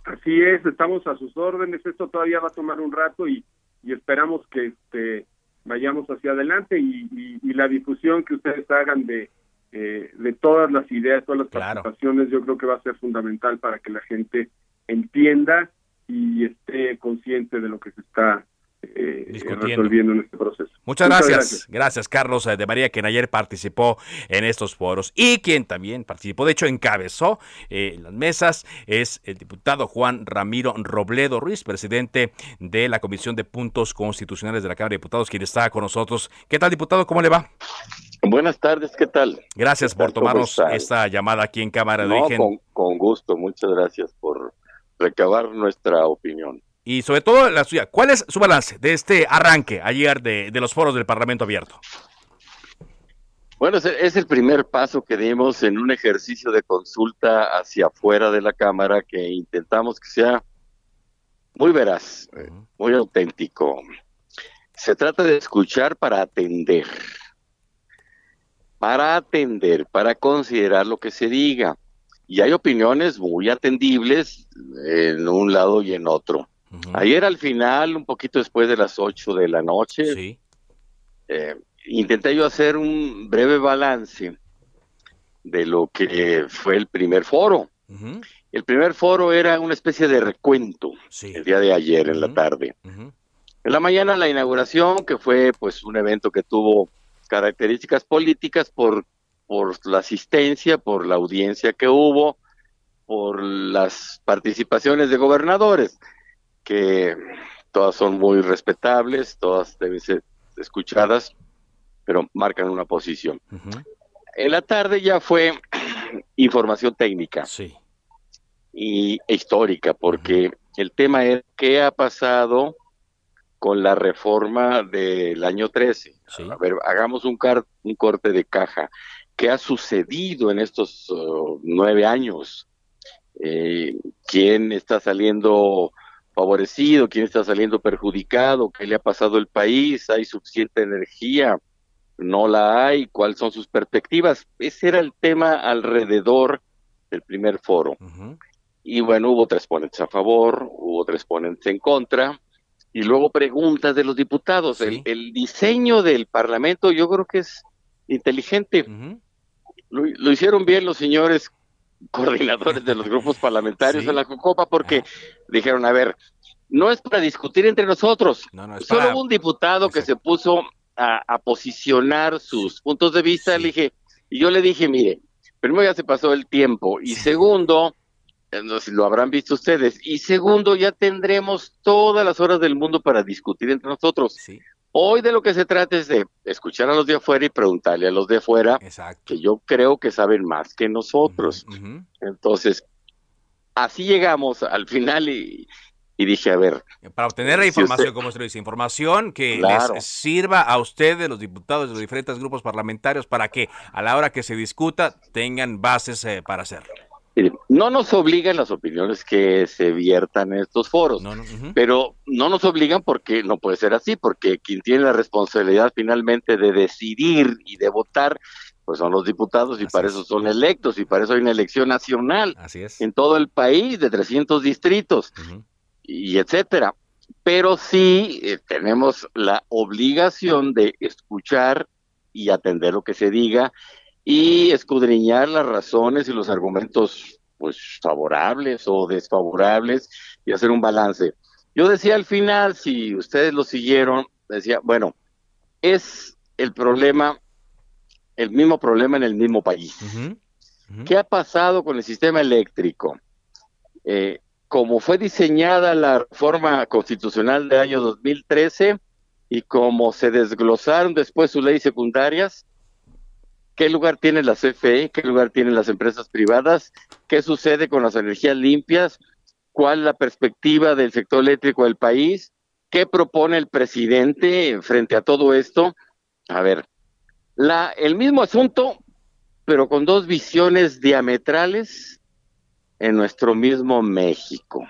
Así es, estamos a sus órdenes. Esto todavía va a tomar un rato y, esperamos que este, vayamos hacia adelante y, la difusión que ustedes hagan de, eh, de todas las ideas, todas las participaciones, yo creo que va a ser fundamental para que la gente entienda y esté consciente de lo que se está eh, resolviendo en este proceso. Muchas, gracias. gracias. Carlos eh, de María, quien ayer participó en estos foros y quien también participó, de hecho encabezó eh, las mesas, es el diputado Juan Ramiro Robledo Ruiz, presidente de la Comisión de Puntos Constitucionales de la Cámara de Diputados, quien está con nosotros. ¿Qué tal, diputado? ¿Cómo le va? Buenas tardes, ¿qué tal? Gracias por tomarnos esta llamada aquí en Cámara de Origen. Con, con gusto, muchas gracias por recabar nuestra opinión y sobre todo la suya. ¿Cuál es su balance de este arranque ayer de, los foros del Parlamento Abierto? Bueno, es el primer paso que dimos en un ejercicio de consulta hacia afuera de la Cámara que intentamos que sea muy veraz, muy auténtico. Se trata de escuchar para atender, para atender, para considerar lo que se diga. y hay opiniones muy atendibles en un lado y en otro. Ayer al final, un poquito después de las 8 de la noche, eh, intenté yo hacer un breve balance de lo que fue el primer foro. El primer foro era una especie de recuento el día de ayer en la tarde. En la mañana la inauguración, que fue pues un evento que tuvo características políticas por, por la asistencia, por la audiencia que hubo, por las participaciones de gobernadores, que todas son muy respetables, todas deben ser escuchadas, pero marcan una posición. En la tarde ya fue [CLEARS THROAT] información técnica y e histórica, porque el tema es qué ha pasado con la reforma del año 13. A ver, hagamos un, un corte de caja. ¿Qué ha sucedido en estos uh, nueve años? Eh, ¿Quién está saliendo favorecido? ¿Quién está saliendo perjudicado? ¿Qué le ha pasado al país? ¿Hay suficiente energía? no la hay, cuáles son sus perspectivas. Ese era el tema alrededor del primer foro. Y bueno, hubo tres ponentes a favor, hubo tres ponentes en contra, y luego preguntas de los diputados. El, diseño del Parlamento yo creo que es inteligente. lo, hicieron bien los señores coordinadores de los grupos parlamentarios de la COCOPA porque dijeron, a ver, no es para discutir entre nosotros. Solo hubo un diputado que se puso a, posicionar sus puntos de vista, le dije, y yo le dije, mire, primero ya se pasó el tiempo, y segundo, eh, no sé si lo habrán visto ustedes, y segundo, ya tendremos todas las horas del mundo para discutir entre nosotros. Hoy de lo que se trata es de escuchar a los de afuera y preguntarle a los de afuera, que yo creo que saben más que nosotros. Entonces, así llegamos al final y, y dije, a ver. Para obtener la información, como se lo dice, información que les sirva a ustedes, los diputados de los diferentes grupos parlamentarios, para que a la hora que se discuta tengan bases eh, para hacerlo. No nos obligan las opiniones que se viertan en estos foros, pero no nos obligan porque no puede ser así, porque quien tiene la responsabilidad finalmente de decidir y de votar, pues son los diputados y para eso son electos y para eso hay una elección nacional en todo el país de 300 distritos y etcétera. Pero sí eh, tenemos la obligación de escuchar y atender lo que se diga y escudriñar las razones y los argumentos pues favorables o desfavorables y hacer un balance. Yo decía al final, si ustedes lo siguieron, decía, bueno, es el problema, el mismo problema en el mismo país. ¿Qué ha pasado con el sistema eléctrico? Eh, como fue diseñada la reforma constitucional del año 2013 y como se desglosaron después sus leyes secundarias, ¿qué lugar tiene la CFE? ¿Qué lugar tienen las empresas privadas? ¿Qué sucede con las energías limpias? ¿Cuál es la perspectiva del sector eléctrico del país? ¿Qué propone el presidente frente a todo esto? A ver, la, el mismo asunto, pero con dos visiones diametrales en nuestro mismo México.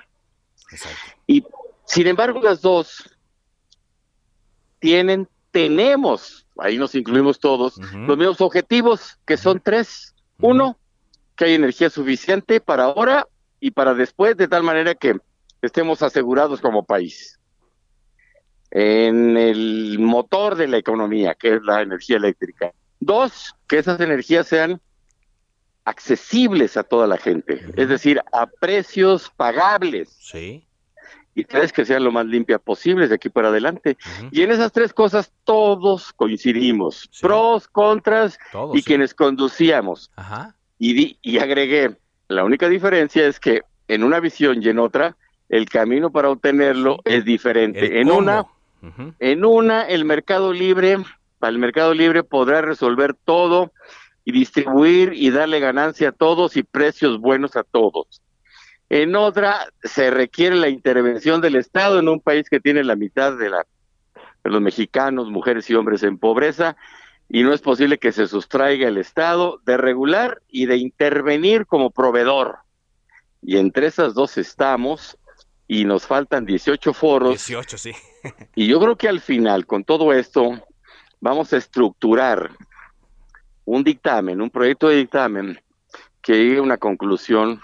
Y sin embargo, las dos tienen, tenemos, ahí nos incluimos todos, los mismos objetivos, que son tres. Uno, que hay energía suficiente para ahora y para después, de tal manera que estemos asegurados como país. En el motor de la economía, que es la energía eléctrica. Dos, que esas energías sean accesibles a toda la gente, es decir, a precios pagables. Sí. Y tres, que sean lo más limpias posibles de aquí para adelante. Y en esas tres cosas todos coincidimos, pros, contras y quienes conducíamos. Ajá. Y, y agregué, la única diferencia es que en una visión y en otra, el camino para obtenerlo es diferente. En una, en una, el mercado libre, para el mercado libre podrá resolver todo y distribuir y darle ganancia a todos y precios buenos a todos. En otra, se requiere la intervención del Estado en un país que tiene la mitad de, la, de los mexicanos, mujeres y hombres en pobreza, y no es posible que se sustraiga el Estado de regular y de intervenir como proveedor. Y entre esas dos estamos, y nos faltan 18 foros. 18, sí. [LAUGHS] y yo creo que al final, con todo esto, vamos a estructurar un dictamen, un proyecto de dictamen que llegue a una conclusión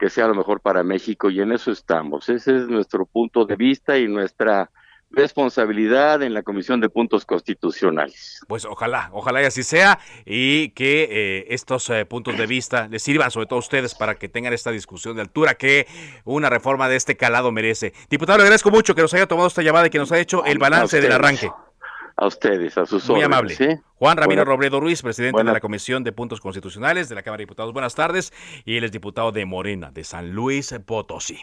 que sea lo mejor para México y en eso estamos. Ese es nuestro punto de vista y nuestra responsabilidad en la Comisión de Puntos Constitucionales. Pues ojalá, ojalá y así sea y que eh, estos eh, puntos de vista les sirvan sobre todo a ustedes para que tengan esta discusión de altura que una reforma de este calado merece. Diputado, le agradezco mucho que nos haya tomado esta llamada y que nos haya hecho el balance del arranque. A ustedes, a sus Muy órdenes. amable. ¿sí? Juan Ramiro Robledo Ruiz, presidente de la Comisión de Puntos Constitucionales de la Cámara de Diputados. Buenas tardes. Y él es diputado de Morena, de San Luis Potosí.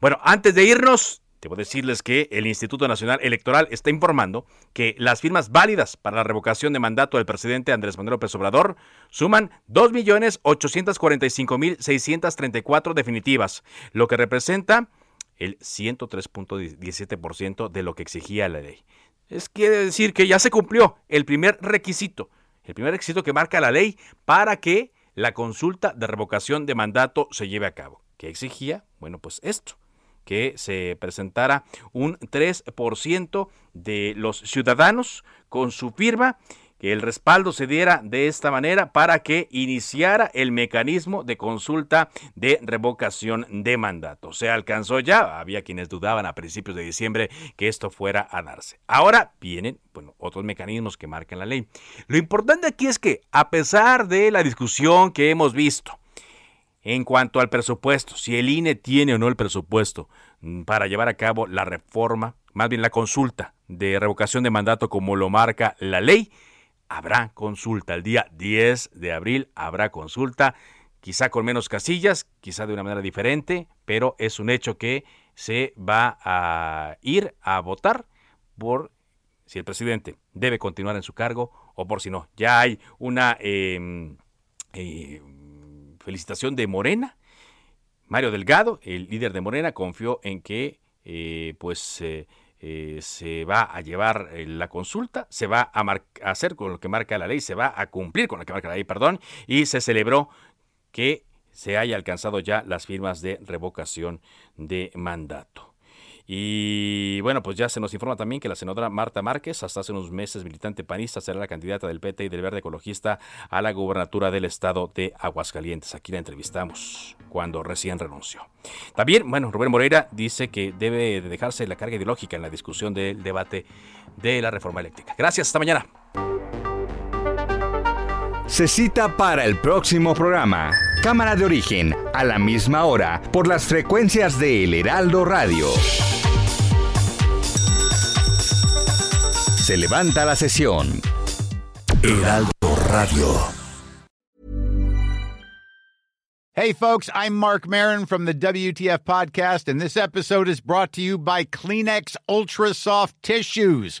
Bueno, antes de irnos, debo decirles que el Instituto Nacional Electoral está informando que las firmas válidas para la revocación de mandato del presidente Andrés Manuel López Obrador suman 2.845.634 definitivas, lo que representa el 103.17% de lo que exigía la ley. Es quiere decir que ya se cumplió el primer requisito, el primer requisito que marca la ley para que la consulta de revocación de mandato se lleve a cabo. ¿Qué exigía? Bueno, pues esto, que se presentara un 3% de los ciudadanos con su firma, que el respaldo se diera de esta manera para que iniciara el mecanismo de consulta de revocación de mandato. Se alcanzó ya, había quienes dudaban a principios de diciembre que esto fuera a darse. Ahora vienen bueno, otros mecanismos que marcan la ley. Lo importante aquí es que a pesar de la discusión que hemos visto, en cuanto al presupuesto, si el INE tiene o no el presupuesto mm, para llevar a cabo la reforma, más bien la consulta de revocación de mandato como lo marca la ley, habrá consulta. El día 10 de abril habrá consulta, quizá con menos casillas, quizá de una manera diferente, pero es un hecho que se va a ir a votar por si el presidente debe continuar en su cargo o por si no. Ya hay una... eh, eh, felicitación de Morena. Mario Delgado, el líder de Morena, confió en que eh, pues eh, se va a llevar eh, la consulta, se va a, a hacer con lo que marca la ley, se va a cumplir con lo que marca la ley, perdón, y se celebró que se haya alcanzado ya las firmas de revocación de mandato. Y bueno, pues ya se nos informa también que la senadora Marta Márquez, hasta hace unos meses militante panista, será la candidata del PT y del Verde Ecologista a la gubernatura del estado de Aguascalientes. Aquí la entrevistamos cuando recién renunció. También, bueno, Rubén Moreira dice que debe de dejarse la carga ideológica en la discusión del debate de la reforma eléctrica. Gracias, hasta mañana. Se cita para el próximo programa. Cámara de origen, a la misma hora, por las frecuencias de El Heraldo Radio. Se levanta la sesión. Heraldo Radio. Hey, folks, I'm Mark Marin from the WTF Podcast, and this episode is brought to you by Kleenex Ultra Soft Tissues,